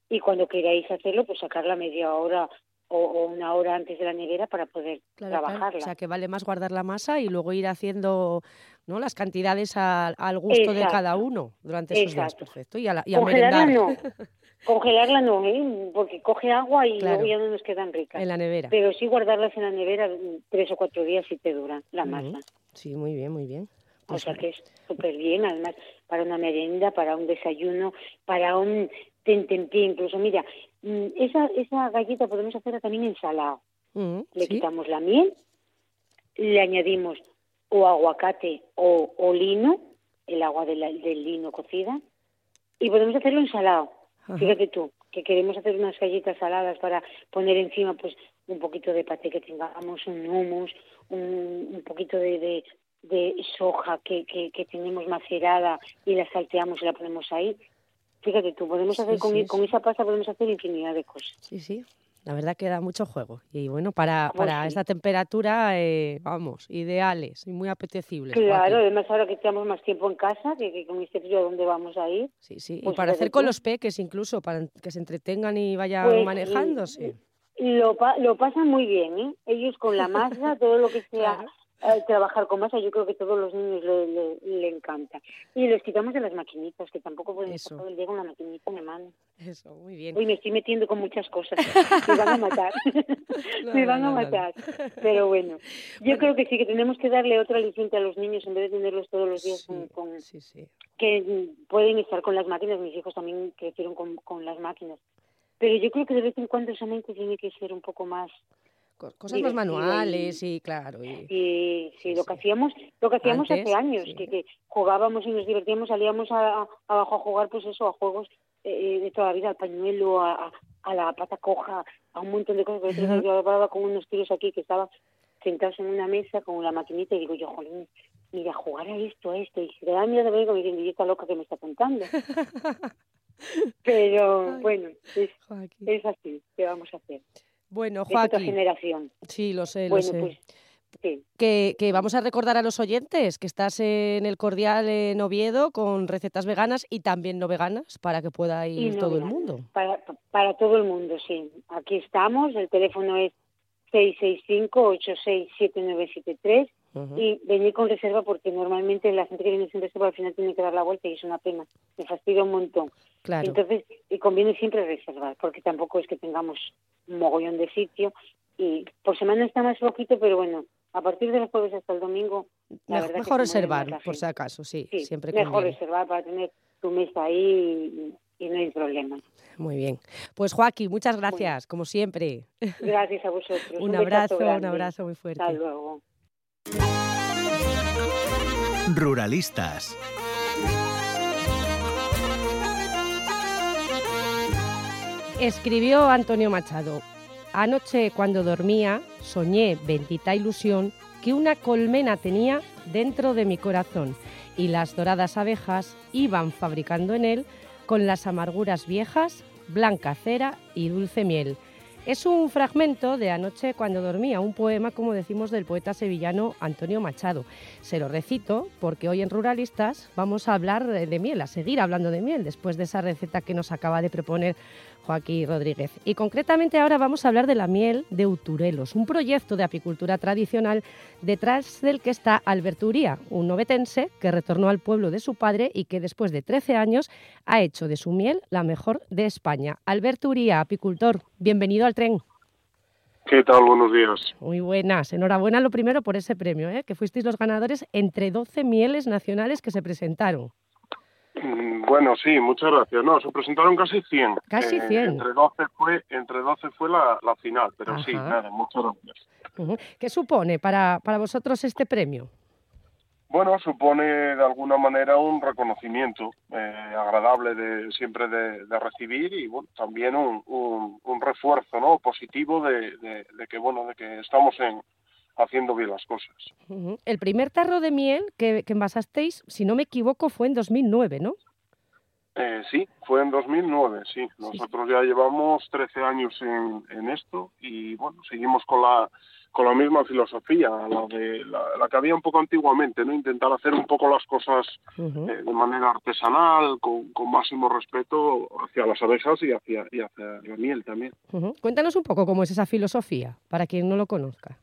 y cuando queráis hacerlo, pues sacarla media hora o, o una hora antes de la nevera para poder Claro, claro. trabajarla. O sea, que vale más guardar la masa y luego ir haciendo ¿no? las cantidades al, al gusto de cada uno durante esos días. Perfecto. Y a, la- y a Congelarla merendar no. (laughs) Congelarla no, ¿eh? porque coge agua y Claro. luego ya no nos quedan ricas. en la nevera. Pero sí guardarlas en la nevera tres o cuatro días si te duran la masa. Sí, muy bien, muy bien. O Pues sea que es súper bien, además, para una merienda, para un desayuno, para un tentempié incluso. Mira, mm, esa, esa galleta podemos hacerla también ensalada. mm, Le sí, quitamos la miel, le añadimos o aguacate o, o lino, el agua de la- del lino cocida, y podemos hacerlo ensalado. Ajá. Fíjate tú, que queremos hacer unas galletas saladas para poner encima pues un poquito de paté que tengamos, un hummus, un, un poquito de, de, de soja que, que, que tenemos macerada y la salteamos y la ponemos ahí. Fíjate tú, podemos Sí, hacer con, sí, con sí. esa pasta podemos hacer infinidad de cosas. sí, sí. La verdad que da mucho juego. Y bueno, para, Pues para sí. esta temperatura, eh, vamos, ideales y muy apetecibles. Claro, además ahora que estamos más tiempo en casa, que, que con este frío a dónde vamos a ir. Sí, sí. y pues para fíjate hacer con los peques incluso, para que se entretengan y vayan Pues, manejándose. Lo, pa- lo pasan muy bien, ¿eh? Ellos con la masa, todo lo que sea (laughs) Claro. Eh, trabajar con masa, yo creo que todos los niños le, le, le encanta. Y los quitamos de las maquinitas, que tampoco pueden estar todo el día con la maquinita en la mano. Eso, muy bien. Uy, me estoy metiendo con muchas cosas. (laughs) Me van a matar. No, (laughs) me van no, a no, matar. Pero bueno, yo creo que sí, que tenemos que darle otra aliciente a los niños en vez de tenerlos todos los días con, Sí, con- sí, sí. que pueden estar con las máquinas. Mis hijos también crecieron con, con las máquinas. Pero yo creo que de vez en cuando esa mente tiene que ser un poco más Co- Cosas más y- manuales y claro. Y, y sí, lo que hacíamos lo que hacíamos Antes, hace años sí. que, que jugábamos y nos divertíamos salíamos a, a- abajo a jugar pues eso a juegos eh, de toda la vida al pañuelo a, a- a la pata coja a un montón de cosas yo hablaba con unos tíos aquí que estaba sentados en una mesa con una maquinita y digo yo, jolín, mira, jugar a esto, a esto. Y se quedaban mirando conmigo diciendo, y esta loca que me está contando. (laughs) Pero bueno, es, es, así, ¿qué vamos a hacer? Bueno, Joaquín. Generación. Sí, lo sé, lo sé. Pues, sí. Que, que, vamos a recordar a los oyentes que estás en el Cordial en Oviedo con recetas veganas y también no veganas para que pueda ir todo el mundo. Para, para todo el mundo, sí. Aquí estamos, el teléfono es 665-867973 y venir con reserva porque normalmente la gente que viene sin reserva al final tiene que dar la vuelta y es una pena, me fastidia un montón. Claro. Entonces, y conviene siempre reservar porque tampoco es que tengamos un mogollón de sitio y por semana está más poquito, pero bueno, a partir del jueves hasta el domingo, la mejor, mejor reservar, por si acaso, sí, sí siempre mejor conviene. reservar para tener tu mesa ahí y, y no hay problema. Muy bien. Pues Joaquín, muchas gracias, como siempre. Gracias a vosotros. (laughs) un, un abrazo, un abrazo muy fuerte. Hasta luego. Ruralistas. Escribió Antonio Machado. Anoche cuando dormía soñé, bendita ilusión, que una colmena tenía dentro de mi corazón y las doradas abejas iban fabricando en él con las amarguras viejas, blanca cera y dulce miel. Es un fragmento de Anoche cuando dormía, un poema, como decimos, del poeta sevillano Antonio Machado. Se lo recito porque hoy en Ruralistas vamos a hablar de miel, a seguir hablando de miel, después de esa receta que nos acaba de proponer Joaquín Rodríguez. Y concretamente ahora vamos a hablar de la miel de Uturelos, un proyecto de apicultura tradicional detrás del que está Alberto Uría, un novetense que retornó al pueblo de su padre y que después de 13 años ha hecho de su miel la mejor de España. Alberto Uría, apicultor, bienvenido al tren. ¿Qué tal? Buenos días. Muy buenas. Enhorabuena lo primero por ese premio, ¿eh? que fuisteis los ganadores entre 12 mieles nacionales que se presentaron. Bueno, sí, muchas gracias. No, se presentaron casi 100. Casi 100. Eh, entre 12 fue, entre 12 fue la, la final, pero Ajá. sí, nada, muchas gracias. ¿Qué supone para, para vosotros este premio? Bueno, supone de alguna manera un reconocimiento eh, agradable de siempre de, de, recibir y bueno, también un, un, un refuerzo no positivo de, de, de, que bueno de que estamos en, haciendo bien las cosas. Uh -huh. El primer tarro de miel que, que, envasasteis, si no me equivoco, fue en 2009, ¿no? Eh, sí, fue en 2009, sí. Nosotros sí. ya llevamos 13 años en, en, esto y bueno, seguimos con la con la misma filosofía, la, de, la, la, que había un poco antiguamente, ¿no? Intentar hacer un poco las cosas uh -huh. eh, de manera artesanal, con, con, máximo respeto hacia las abejas y hacia, y hacia la miel también. Uh -huh. Cuéntanos un poco cómo es esa filosofía, para quien no lo conozca.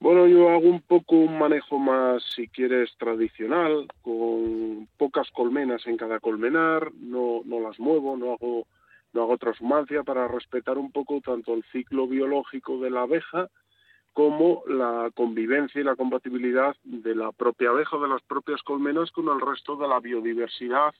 Bueno, yo hago un poco un manejo más, si quieres, tradicional, con pocas colmenas en cada colmenar, no, no las muevo, no hago, no hago transhumancia para respetar un poco tanto el ciclo biológico de la abeja como la convivencia y la compatibilidad de la propia abeja, de las propias colmenas con el resto de la biodiversidad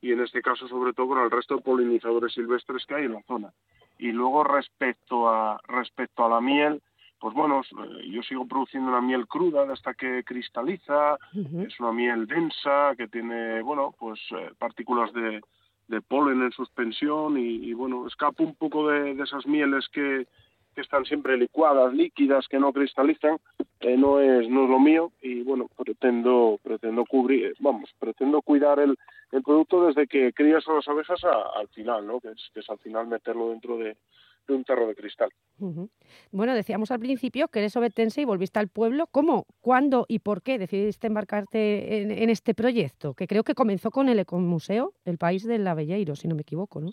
y en este caso sobre todo con el resto de polinizadores silvestres que hay en la zona. Y luego respecto a, respecto a la miel, pues bueno, yo sigo produciendo una miel cruda hasta que cristaliza, uh -huh. es una miel densa que tiene, bueno, pues eh, partículas de, de, polen en suspensión y, y, bueno, escapo un poco de, de esas mieles que, que están siempre licuadas, líquidas, que no cristalizan, eh, no es no es lo mío y bueno, pretendo pretendo cubrir, vamos, pretendo cuidar el, el producto desde que crías a las abejas al final, ¿no? Que es, que es al final meterlo dentro de, un tarro de cristal. Bueno, decíamos al principio que eres obetense y volviste al pueblo. ¿Cómo, cuándo y por qué decidiste embarcarte en, en este proyecto? Que creo que comenzó con el Ecomuseo, el país del Avelleiro, si no me equivoco, ¿no?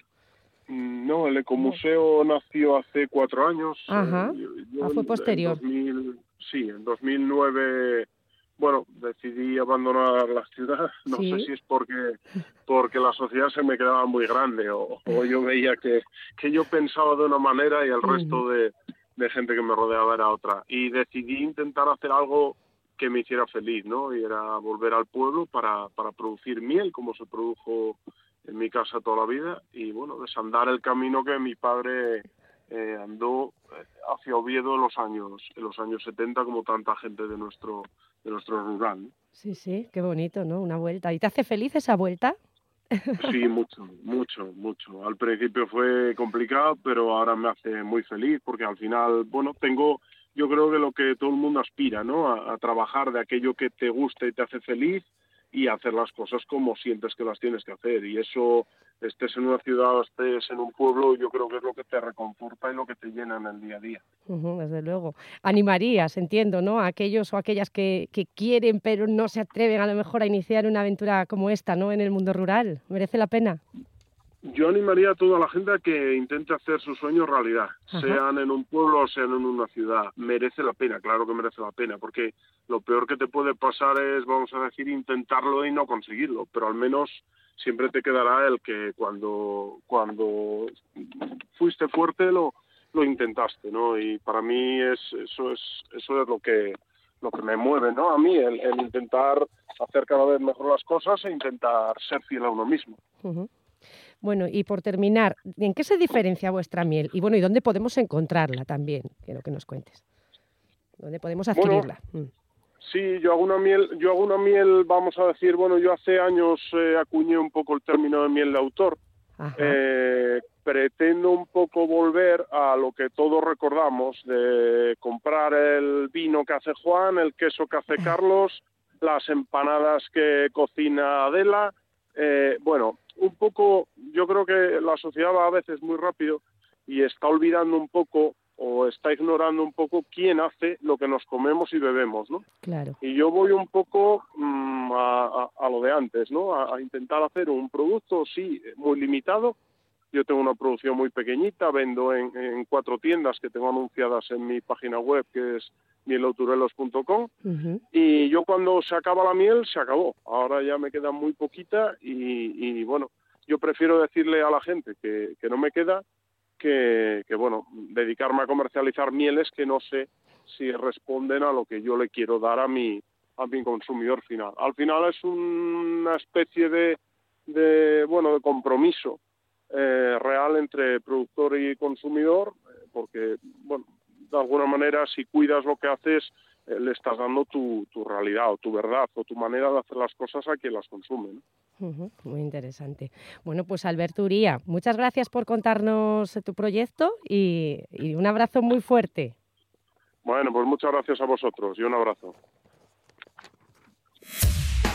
No, el Ecomuseo nació hace cuatro años. Ajá. Yo, ah, fue posterior. En 2000, sí, en 2009, bueno, decidí abandonar la ciudad. (laughs) No ¿Sí? sé si es porque porque la sociedad se me quedaba muy grande o, o yo (laughs) veía que, que yo pensaba de una manera y el resto de, de gente que me rodeaba era otra. Y decidí intentar hacer algo que me hiciera feliz, ¿no? Y era volver al pueblo para, para producir miel, como se produjo en mi casa toda la vida y bueno, desandar el camino que mi padre eh, andó hacia Oviedo en los años en los años 70 como tanta gente de nuestro de nuestro rural. Sí, sí, qué bonito, ¿no? Una vuelta. ¿Y te hace feliz esa vuelta? Sí, (laughs) mucho, mucho, mucho. Al principio fue complicado, pero ahora me hace muy feliz porque al final, bueno, tengo yo creo que lo que todo el mundo aspira, ¿no? A, a trabajar de aquello que te gusta y te hace feliz y hacer las cosas como sientes que las tienes que hacer. Y eso, estés en una ciudad o estés en un pueblo, yo creo que es lo que te reconforta y lo que te llena en el día a día. Desde luego. Animarías, entiendo, ¿no? A aquellos o aquellas que, que quieren pero no se atreven a lo mejor a iniciar una aventura como esta, ¿no? En el mundo rural. ¿Merece la pena? Yo animaría a toda la gente a que intente hacer sus sueños realidad, Ajá. sean en un pueblo o sean en una ciudad. Merece la pena, claro que merece la pena, porque lo peor que te puede pasar es, vamos a decir, intentarlo y no conseguirlo, pero al menos siempre te quedará el que cuando, cuando fuiste fuerte lo, lo intentaste, ¿no? Y para mí es, eso es, eso es lo que, lo que me mueve, ¿no? A mí, el, el intentar hacer cada vez mejor las cosas e intentar ser fiel a uno mismo. Bueno, y por terminar, ¿en qué se diferencia vuestra miel? Y bueno, ¿y dónde podemos encontrarla también? Quiero que nos cuentes. ¿Dónde podemos adquirirla? Mm. Sí, yo hago una miel, yo hago una miel, vamos a decir, bueno, yo hace años eh, acuñé un poco el término de miel de autor. Eh, pretendo un poco volver a lo que todos recordamos de comprar el vino que hace Juan, el queso que hace (laughs) Carlos, las empanadas que cocina Adela. Eh, bueno, un poco, yo creo que la sociedad va a veces muy rápido y está olvidando un poco o está ignorando un poco quién hace lo que nos comemos y bebemos, ¿no? Claro. Y yo voy un poco mm, a, a- a lo de antes, ¿no? A, a intentar hacer un producto, sí, muy limitado. Yo tengo una producción muy pequeñita, vendo en, en cuatro tiendas que tengo anunciadas en mi página web, que es mielauturelos.com. Ujú. Y yo cuando se acaba la miel, se acabó. Ahora ya me queda muy poquita y, y, bueno, yo prefiero decirle a la gente que, que no me queda que, que, bueno, dedicarme a comercializar mieles que no sé si responden a lo que yo le quiero dar a mi, a mi consumidor final. Al final es una especie de, de bueno, de compromiso eh, real entre productor y consumidor, eh, porque, bueno, de alguna manera, si cuidas lo que haces, eh, le estás dando tu, tu realidad o tu verdad o tu manera de hacer las cosas a quien las consume. Muy interesante. Bueno, pues Alberto Uría, muchas gracias por contarnos tu proyecto y, y un abrazo muy fuerte. Bueno, pues muchas gracias a vosotros y un abrazo.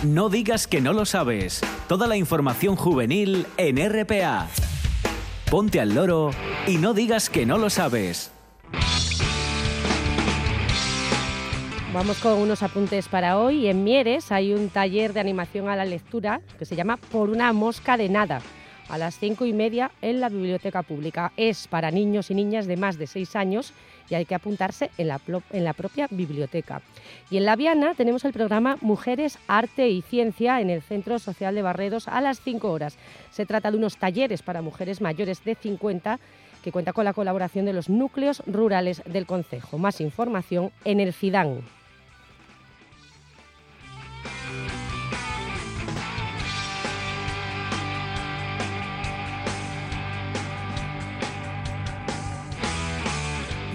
No digas que no lo sabes. Toda la información juvenil en RPA. Ponte al loro y no digas que no lo sabes. Vamos con unos apuntes para hoy. En Mieres hay un taller de animación a la lectura que se llama Por una mosca de nada, a las cinco y media en la biblioteca pública. Es para niños y niñas de más de seis años y hay que apuntarse en la, propia biblioteca. Y en La Viana tenemos el programa Mujeres, Arte y Ciencia en el Centro Social de Barredos a las 5 horas. Se trata de unos talleres para mujeres mayores de 50 que cuenta con la colaboración de los núcleos rurales del Concejo. Más información en el CIDAN.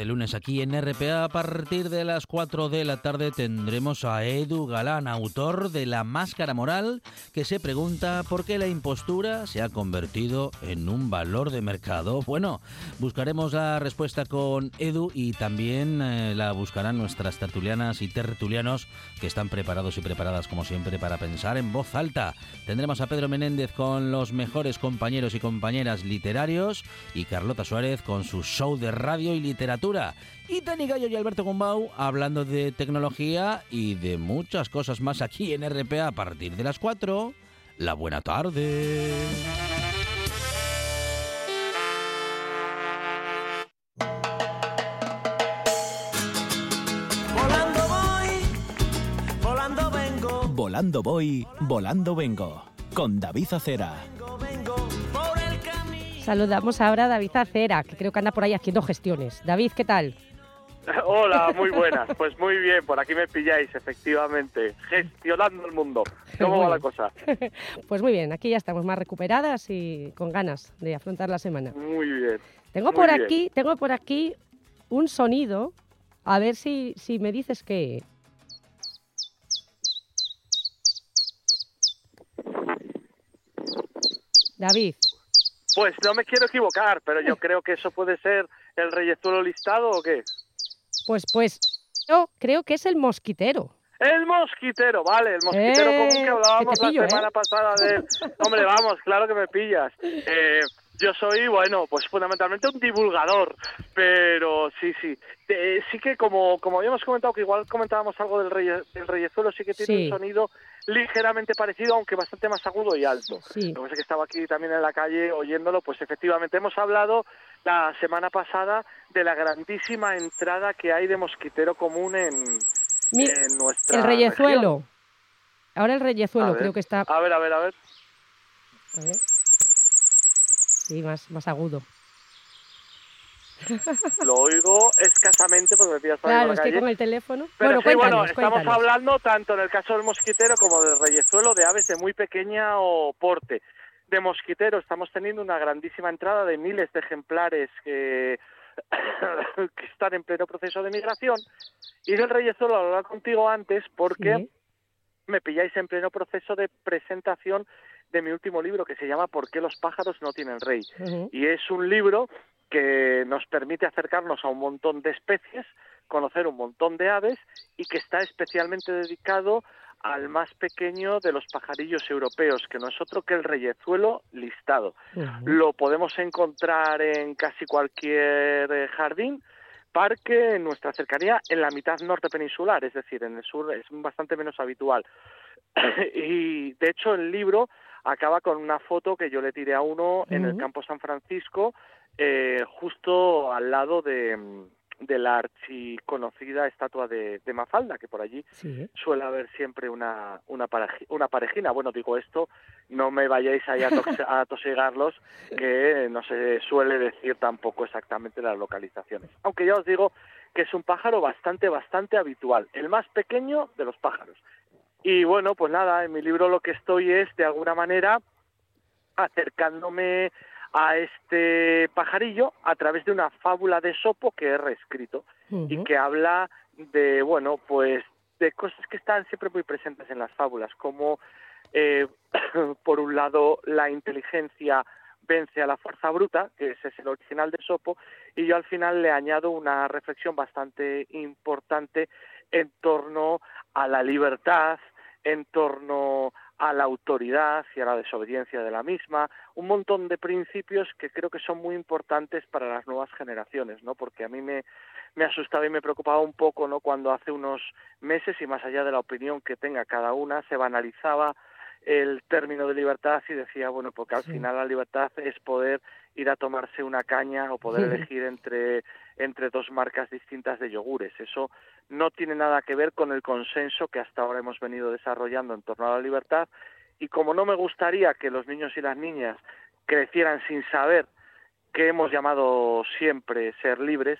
Este lunes aquí en RPA a partir de las 4 de la tarde tendremos a Edu Galán, autor de La Máscara Moral, que se pregunta por qué la impostura se ha convertido en un valor de mercado. Bueno, buscaremos la respuesta con Edu y también eh, la buscarán nuestras tertulianas y tertulianos que están preparados y preparadas como siempre para pensar en voz alta. Tendremos a Pedro Menéndez con los mejores compañeros y compañeras literarios y Carlota Suárez con su show de radio y literatura. Y Tani Gallo y Alberto Gumbau hablando de tecnología y de muchas cosas más aquí en RPA a partir de las 4. La buena tarde. Volando voy, volando vengo, Volando voy, volando vengo. Con David Acera. Saludamos ahora a David Acera, que creo que anda por ahí haciendo gestiones. David, ¿qué tal? (laughs) Hola, muy buenas. (laughs) Pues muy bien, por aquí me pilláis, efectivamente, gestionando el mundo. ¿Cómo va la cosa? (laughs) Pues muy bien, aquí ya estamos más recuperadas y con ganas de afrontar la semana. Muy bien. Tengo muy por bien. aquí, tengo por aquí un sonido, a ver si, si me dices qué. David, Pues no me quiero equivocar, pero yo creo que eso puede ser el reyezuelo listado o qué. pues pues yo creo que es el mosquitero. El mosquitero, vale, el mosquitero Eh, común que que hablábamos pillo, la semana ¿eh? pasada de. (laughs) Hombre, vamos, claro que me pillas. Eh, yo soy, bueno, pues fundamentalmente un divulgador, pero sí, sí. Eh, sí que como, como habíamos comentado, que igual comentábamos algo del, reye, del reyezuelo, sí que tiene Sí. un sonido ligeramente parecido, aunque bastante más agudo y alto. Sí. Lo que pasa es que estaba aquí también en la calle oyéndolo, pues efectivamente hemos hablado la semana pasada de la grandísima entrada que hay de mosquitero común en, Mi- en nuestra el región. reyezuelo. Ahora el reyezuelo ver. creo que está. A ver, a ver, a ver. A ver. Sí, más, más agudo. (laughs) Lo oigo escasamente porque me pillas Claro, por es la que calle. con el teléfono. Pero bueno, sí, bueno, estamos cuéntanos. hablando tanto en el caso del mosquitero como del reyezuelo de aves de muy pequeña o porte. De mosquitero estamos teniendo una grandísima entrada de miles de ejemplares que, (coughs) que están en pleno proceso de migración. Y del reyezuelo lo hablaba contigo antes porque Sí. me pilláis en pleno proceso de presentación de mi último libro que se llama ¿Por qué los pájaros no tienen rey? Y es un libro que nos permite acercarnos a un montón de especies, conocer un montón de aves y que está especialmente dedicado al más pequeño de los pajarillos europeos, que no es otro que el reyezuelo listado. Lo podemos encontrar en casi cualquier eh, jardín, parque, en nuestra cercanía, en la mitad norte peninsular, es decir, en el sur es bastante menos habitual. (coughs) y de hecho el libro acaba con una foto que yo le tiré a uno en el campo San Francisco, eh, justo al lado de, mm, de la archiconocida estatua de, de Mafalda, que por allí Sí. suele haber siempre una, una, pareji- una parejina. Bueno, digo esto, no me vayáis ahí a, tox- a tosigarlos, (laughs) que no se suele decir tampoco exactamente las localizaciones. Aunque ya os digo que es un pájaro bastante, bastante habitual, el más pequeño de los pájaros. Y bueno, pues nada, en mi libro lo que estoy es, de alguna manera, acercándome a este pajarillo a través de una fábula de Sopo que he reescrito y que habla de, bueno, pues de cosas que están siempre muy presentes en las fábulas, como eh, (coughs) por un lado la inteligencia vence a la fuerza bruta, que ese es el original de Sopo, y yo al final le añado una reflexión bastante importante en torno a la libertad, en torno a la autoridad y a la desobediencia de la misma, un montón de principios que creo que son muy importantes para las nuevas generaciones, ¿no? Porque a mí me, me asustaba y me preocupaba un poco, ¿no? Cuando hace unos meses y más allá de la opinión que tenga cada una, se banalizaba el término de libertad y decía, bueno, porque al Sí. final la libertad es poder ir a tomarse una caña o poder Sí. elegir entre, entre dos marcas distintas de yogures. Eso no tiene nada que ver con el consenso que hasta ahora hemos venido desarrollando en torno a la libertad. Y como no me gustaría que los niños y las niñas crecieran sin saber que hemos llamado siempre ser libres,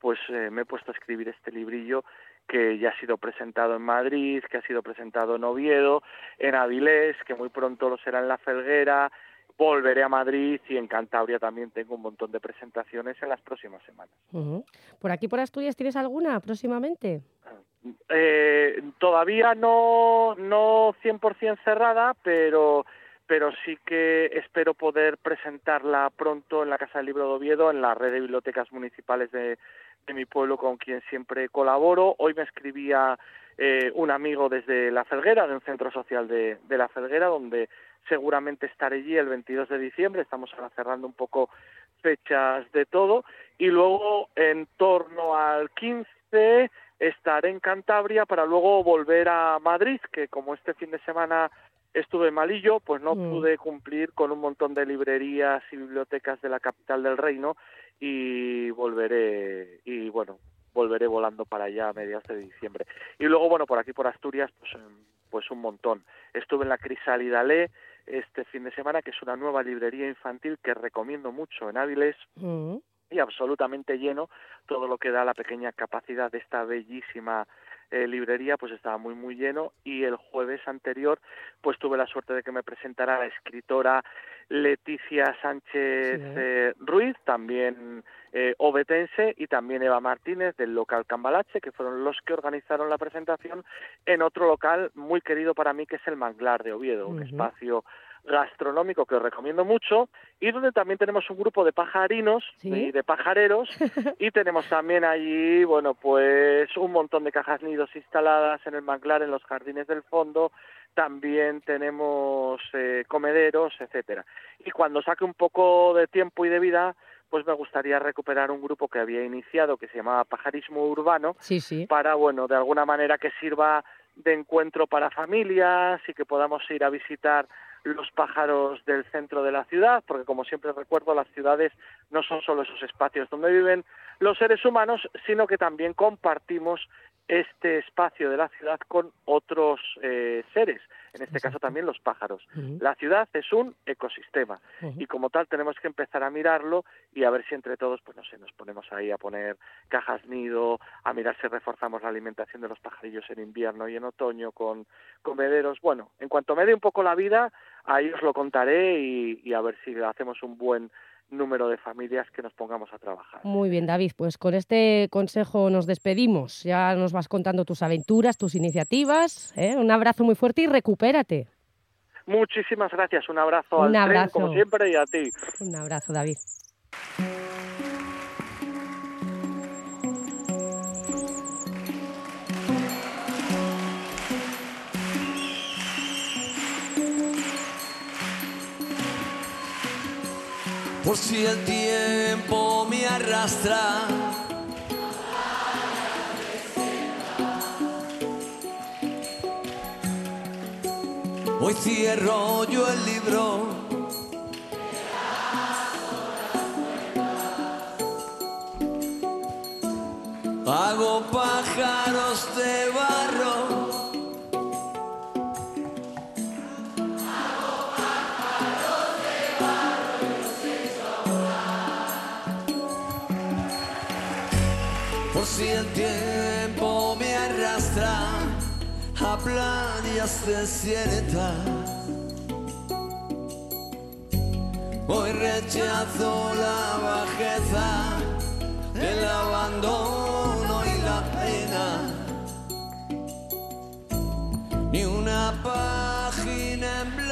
pues eh, me he puesto a escribir este librillo que ya ha sido presentado en Madrid, que ha sido presentado en Oviedo, en Avilés, que muy pronto lo será en La Felguera, volveré a Madrid y en Cantabria también tengo un montón de presentaciones en las próximas semanas. ¿Por aquí, por Asturias, tienes alguna próximamente? Eh, todavía no, no 100% cerrada, pero, pero sí que espero poder presentarla pronto en la Casa del Libro de Oviedo, en la red de bibliotecas municipales de, de mi pueblo con quien siempre colaboro. Hoy me escribía eh, un amigo desde La Felguera, de un centro social de, de La Felguera, donde seguramente estaré allí el 22 de diciembre. Estamos ahora cerrando un poco fechas de todo. Y luego, en torno al 15, estaré en Cantabria para luego volver a Madrid, que como este fin de semana estuve malillo, pues no Mm. pude cumplir con un montón de librerías y bibliotecas de la capital del reino y volveré y bueno, volveré volando para allá a mediados de diciembre. Y luego bueno, por aquí por Asturias pues em, pues un montón. Estuve en la Crisálida Le este fin de semana, que es una nueva librería infantil que recomiendo mucho en Áviles Ujú. y absolutamente lleno, todo lo que da la pequeña capacidad de esta bellísima eh, librería pues estaba muy muy lleno y el jueves anterior pues tuve la suerte de que me presentara la escritora Leticia Sánchez eh, Ruiz, también eh, obetense y también Eva Martínez del local Cambalache, que fueron los que organizaron la presentación en otro local muy querido para mí que es el Manglar de Oviedo, un espacio gastronómico que os recomiendo mucho y donde también tenemos un grupo de pajarinos y de pajareros (laughs) y tenemos también allí, bueno, pues un montón de cajas nidos instaladas en el manglar, en los jardines del fondo, también tenemos eh, comederos, etcétera. Y cuando saque un poco de tiempo y de vida, pues me gustaría recuperar un grupo que había iniciado que se llamaba Pajarismo Urbano para, bueno, de alguna manera que sirva de encuentro para familias y que podamos ir a visitar los pájaros del centro de la ciudad, porque como siempre recuerdo, las ciudades no son solo esos espacios donde viven los seres humanos, sino que también compartimos este espacio de la ciudad con otros eh, seres, en este caso también los pájaros. La ciudad es un ecosistema y como tal tenemos que empezar a mirarlo y a ver si entre todos, pues no sé, nos ponemos ahí a poner cajas nido, a mirar si reforzamos la alimentación de los pajarillos en invierno y en otoño con comederos. Bueno, en cuanto me dé un poco la vida, ahí os lo contaré y, y a ver si hacemos un buen número de familias que nos pongamos a trabajar. Muy bien, David, pues con este consejo nos despedimos. Ya nos vas contando tus aventuras, tus iniciativas. ¿eh? Un abrazo muy fuerte y recupérate. Muchísimas gracias. Un abrazo Un al abrazo. como siempre, y a ti. Un abrazo, David. Por si el tiempo me arrastra. Hoy cierro yo el libro. Hago pájaros de barro. Si el tiempo me arrastra a playas desiertas. Hoy rechazo la bajeza, el abandono y la pena. Ni una página en blanco